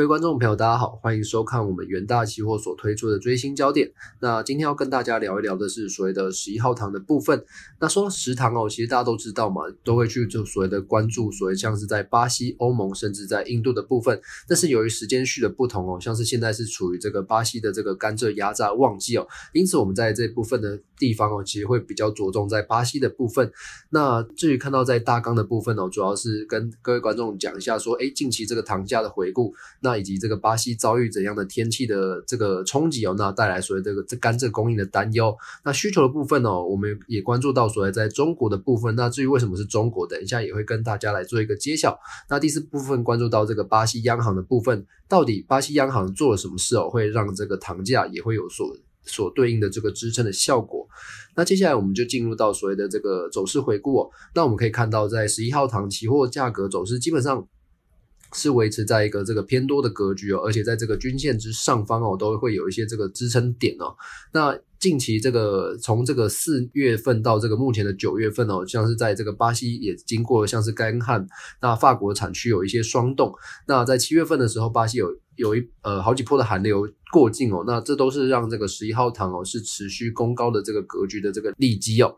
各位观众朋友，大家好，欢迎收看我们元大期货所推出的追星焦点。那今天要跟大家聊一聊的是所谓的十一号糖的部分。那说到十糖哦，其实大家都知道嘛，都会去就所谓的关注所谓像是在巴西、欧盟，甚至在印度的部分。但是由于时间序的不同哦，像是现在是处于这个巴西的这个甘蔗压榨旺季哦，因此我们在这部分的地方哦，其实会比较着重在巴西的部分。那至于看到在大纲的部分哦，主要是跟各位观众讲一下说，哎，近期这个糖价的回顾。那那以及这个巴西遭遇怎样的天气的这个冲击哦，那带来所谓这个这甘蔗供应的担忧。那需求的部分哦，我们也关注到所谓在中国的部分。那至于为什么是中国，等一下也会跟大家来做一个揭晓。那第四部分关注到这个巴西央行的部分，到底巴西央行做了什么事哦，会让这个糖价也会有所所对应的这个支撑的效果。那接下来我们就进入到所谓的这个走势回顾哦。那我们可以看到，在十一号糖期货价格走势基本上。是维持在一个这个偏多的格局哦，而且在这个均线之上方哦，都会有一些这个支撑点哦。那近期这个从这个四月份到这个目前的九月份哦，像是在这个巴西也经过像是干旱，那法国产区有一些霜冻。那在七月份的时候，巴西有有一呃好几波的寒流过境哦，那这都是让这个十一号糖哦是持续攻高的这个格局的这个利基哦。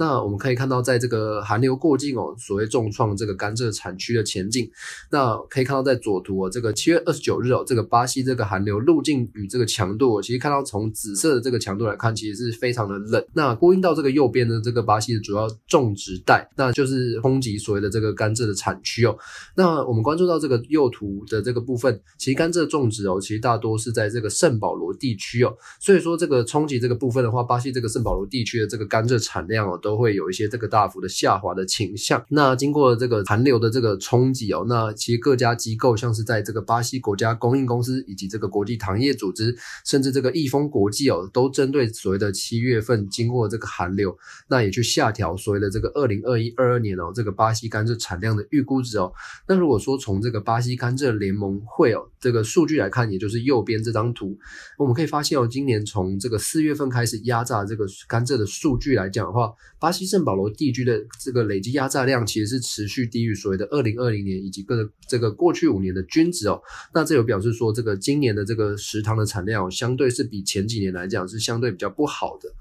那我们可以看到，在这个寒流过境哦，所谓重创这个甘蔗产区的前进。那可以看到，在左图哦，这个七月二十九日哦，这个巴西这个寒流路径与这个强度，其实看到从紫色的这个强度来看，其实是非常的冷。那呼应到这个右边的这个巴西的主要种植带，那就是冲击所谓的这个甘蔗的产区哦。那我们关注到这个右图的这个部分，其实甘蔗种植哦，其实大多是在这个圣保罗地区哦。所以说这个冲击这个部分的话，巴西这个圣保罗地区的这个甘蔗产量哦，都都会有一些这个大幅的下滑的倾向。那经过这个寒流的这个冲击哦，那其实各家机构，像是在这个巴西国家供应公司以及这个国际糖业组织，甚至这个益丰国际哦，都针对所谓的七月份经过这个寒流，那也去下调所谓的这个二零二一二二年哦，这个巴西甘蔗产量的预估值哦。那如果说从这个巴西甘蔗联盟会哦这个数据来看，也就是右边这张图，我们可以发现哦，今年从这个四月份开始压榨这个甘蔗的数据来讲的话。巴西圣保罗地区的这个累积压榨量其实是持续低于所谓的二零二零年以及各这个过去五年的均值哦。那这有表示说，这个今年的这个食糖的产量相对是比前几年来讲是相对比较不好的。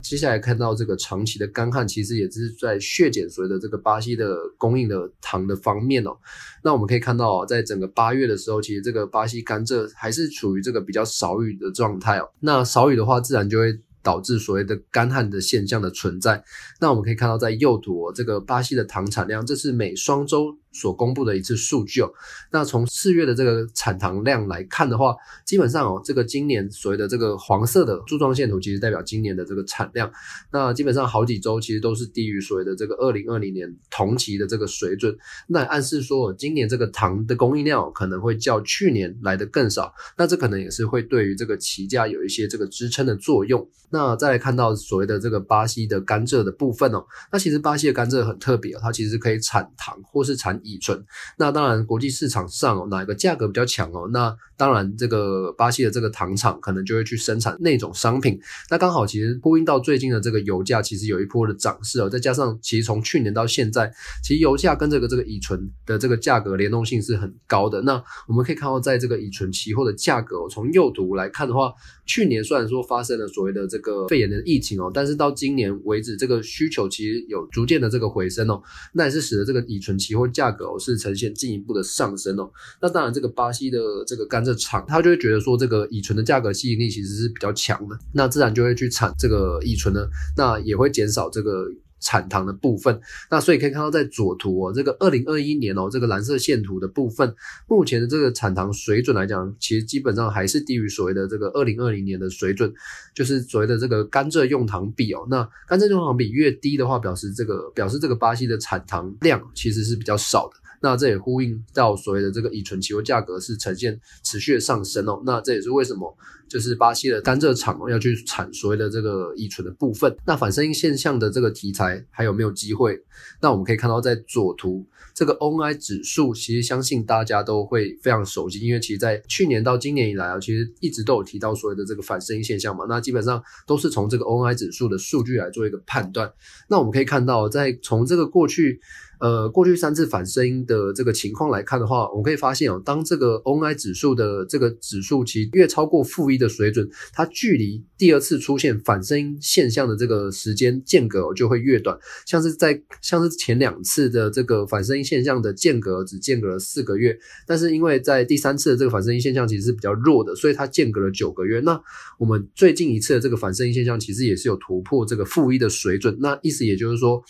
接下来看到这个长期的干旱，其实也是在削减所谓的这个巴西的供应的糖的方面哦。那我们可以看到，在整个八月的时候，其实这个巴西甘蔗还是处于这个比较少雨的状态哦。那少雨的话，自然就会。导致所谓的干旱的现象的存在。那我们可以看到，在右图，这个巴西的糖产量，这是每双周。所公布的一次数据哦，那从四月的这个产糖量来看的话，基本上哦，这个今年所谓的这个黄色的柱状线图，其实代表今年的这个产量。那基本上好几周其实都是低于所谓的这个二零二零年同期的这个水准，那暗示说今年这个糖的供应量可能会较去年来的更少。那这可能也是会对于这个期价有一些这个支撑的作用。那再来看到所谓的这个巴西的甘蔗的部分哦，那其实巴西的甘蔗很特别哦，它其实可以产糖或是产。乙醇，那当然国际市场上哦，哪个价格比较强哦？那当然这个巴西的这个糖厂可能就会去生产那种商品。那刚好其实呼应到最近的这个油价，其实有一波的涨势哦。再加上其实从去年到现在，其实油价跟这个这个乙醇的这个价格联动性是很高的。那我们可以看到，在这个乙醇期货的价格，从右图来看的话，去年虽然说发生了所谓的这个肺炎的疫情哦，但是到今年为止，这个需求其实有逐渐的这个回升哦。那也是使得这个乙醇期货价。价格是呈现进一步的上升哦，那当然这个巴西的这个甘蔗厂，他就会觉得说这个乙醇的价格吸引力其实是比较强的，那自然就会去产这个乙醇呢，那也会减少这个产糖的部分。那所以可以看到在左图哦，这个二零二一年哦，这个蓝色线图的部分，目前的这个产糖水准来讲，其实基本上还是低于所谓的这个二零二零年的水准，就是所谓的这个甘蔗用糖比哦。那甘蔗用糖比越低的话，表示这个表示这个巴西的产糖量其实是比较少的。那这也呼应到所谓的这个乙醇期货价格是呈现持续的上升哦。那这也是为什么就是巴西的甘蔗厂要去产所谓的这个乙醇的部分。那反声音现象的这个题材还有没有机会？那我们可以看到在左图这个 ONI 指数，其实相信大家都会非常熟悉，因为其实在去年到今年以来啊，其实一直都有提到所谓的这个反声音现象嘛。那基本上都是从这个 ONI 指数的数据来做一个判断。那我们可以看到，在从这个过去。呃过去三次反声音的这个情况来看的话，我们可以发现哦，当这个 ONI 指数的这个指数其越超过负一的水准，它距离第二次出现反声音现象的这个时间间隔就会越短。像是在像是前两次的这个反声音现象的间隔只间隔了四个月，但是因为在第三次的这个反声音现象其实是比较弱的，所以它间隔了九个月。那我们最近一次的这个反声音现象其实也是有突破这个负一的水准，那意思也就是说。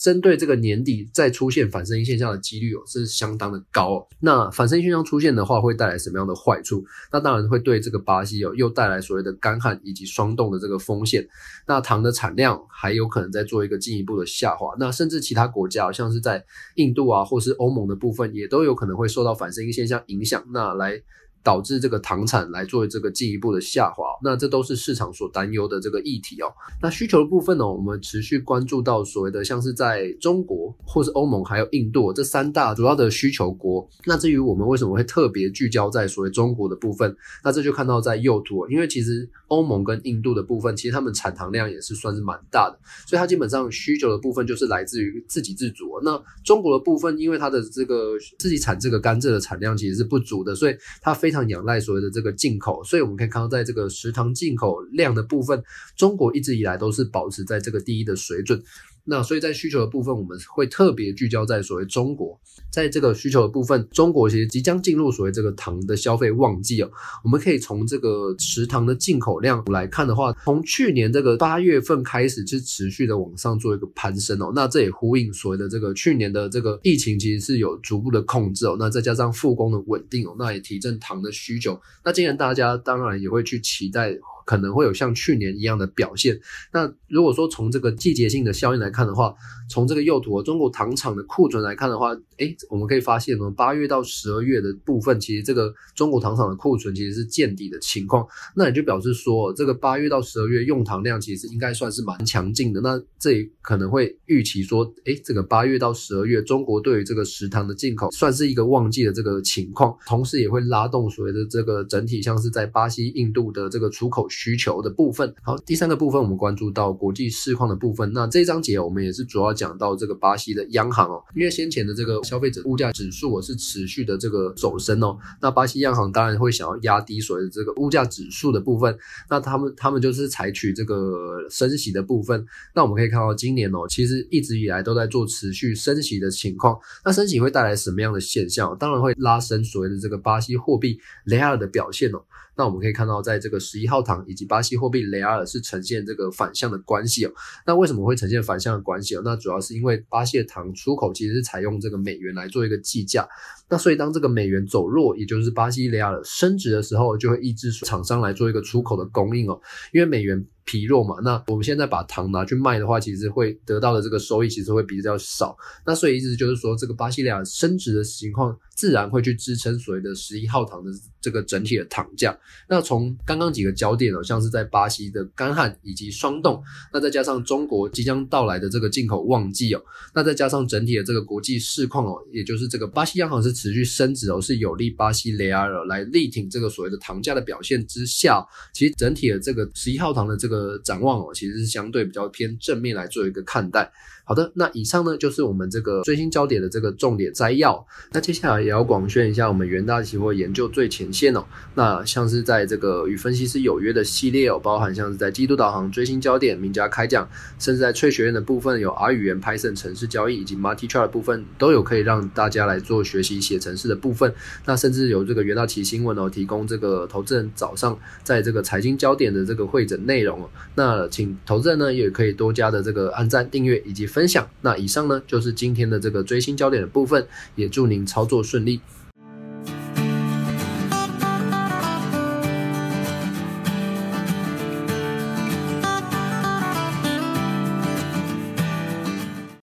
针对这个年底再出现反声音现象的几率哦是相当的高。那反声音现象出现的话，会带来什么样的坏处？那当然会对这个巴西哦又带来所谓的干旱以及霜冻的这个风险。那糖的产量还有可能在做一个进一步的下滑。那甚至其他国家，像是在印度啊或是欧盟的部分，也都有可能会受到反声音现象影响。那来。导致这个糖产来作为这个进一步的下滑，那这都是市场所担忧的这个议题哦。那需求的部分呢，我们持续关注到所谓的像是在中国或是欧盟还有印度这三大主要的需求国。那至于我们为什么会特别聚焦在所谓中国的部分，那这就看到在右图，因为其实欧盟跟印度的部分，其实他们产糖量也是算是蛮大的，所以它基本上需求的部分就是来自于自给自足。那中国的部分，因为它的这个自己产这个甘蔗的产量其实是不足的，所以它非。非常仰赖所谓的这个进口，所以我们可以看到，在这个食堂进口量的部分，中国一直以来都是保持在这个第一的水准。那所以在需求的部分，我们会特别聚焦在所谓中国，在这个需求的部分，中国其实即将进入所谓这个糖的消费旺季哦。我们可以从这个食糖的进口量来看的话，从去年这个八月份开始就持续的往上做一个攀升哦。那这也呼应所谓的这个去年的这个疫情其实是有逐步的控制哦。那再加上复工的稳定哦，那也提振糖的需求。那今年大家当然也会去期待。可能会有像去年一样的表现。那如果说从这个季节性的效应来看的话，从这个右图中国糖厂的库存来看的话，诶，我们可以发现呢，八月到十二月的部分，其实这个中国糖厂的库存其实是见底的情况。那也就表示说，这个八月到十二月用糖量其实应该算是蛮强劲的。那这也可能会预期说，诶，这个八月到十二月，中国对于这个食糖的进口算是一个旺季的这个情况，同时也会拉动所谓的这个整体像是在巴西、印度的这个出口。需求的部分，好，第三个部分我们关注到国际市况的部分。那这一章节我们也是主要讲到这个巴西的央行哦，因为先前的这个消费者物价指数我是持续的这个走升哦，那巴西央行当然会想要压低所谓的这个物价指数的部分，那他们他们就是采取这个升息的部分。那我们可以看到今年哦，其实一直以来都在做持续升息的情况。那升息会带来什么样的现象？当然会拉升所谓的这个巴西货币雷亚尔的表现哦。那我们可以看到，在这个十一号糖以及巴西货币雷亚尔是呈现这个反向的关系哦。那为什么会呈现反向的关系哦？那主要是因为巴西的糖出口其实是采用这个美元来做一个计价，那所以当这个美元走弱，也就是巴西雷亚尔升值的时候，就会抑制厂商来做一个出口的供应哦，因为美元。疲弱嘛，那我们现在把糖拿去卖的话，其实会得到的这个收益其实会比较少。那所以意思就是说，这个巴西利亚升值的情况，自然会去支撑所谓的十一号糖的这个整体的糖价。那从刚刚几个焦点哦，像是在巴西的干旱以及霜冻，那再加上中国即将到来的这个进口旺季哦，那再加上整体的这个国际市况哦，也就是这个巴西央行是持续升值哦，是有利巴西雷亚尔来力挺这个所谓的糖价的表现之下，其实整体的这个十一号糖的这个。个，展望哦，其实是相对比较偏正面来做一个看待。好的，那以上呢就是我们这个最新焦点的这个重点摘要。那接下来也要广宣一下我们元大期货研究最前线哦。那像是在这个与分析师有约的系列哦，包含像是在基督导航最新焦点、名家开讲，甚至在翠学院的部分有 R 语言、Python 城市交易以及 Multi Chart 部分都有可以让大家来做学习写程式的部分。那甚至有这个元大期新闻哦，提供这个投资人早上在这个财经焦点的这个会诊内容哦。那请投资人呢也可以多加的这个按赞、订阅以及分。分享，那以上呢就是今天的这个追星焦点的部分，也祝您操作顺利。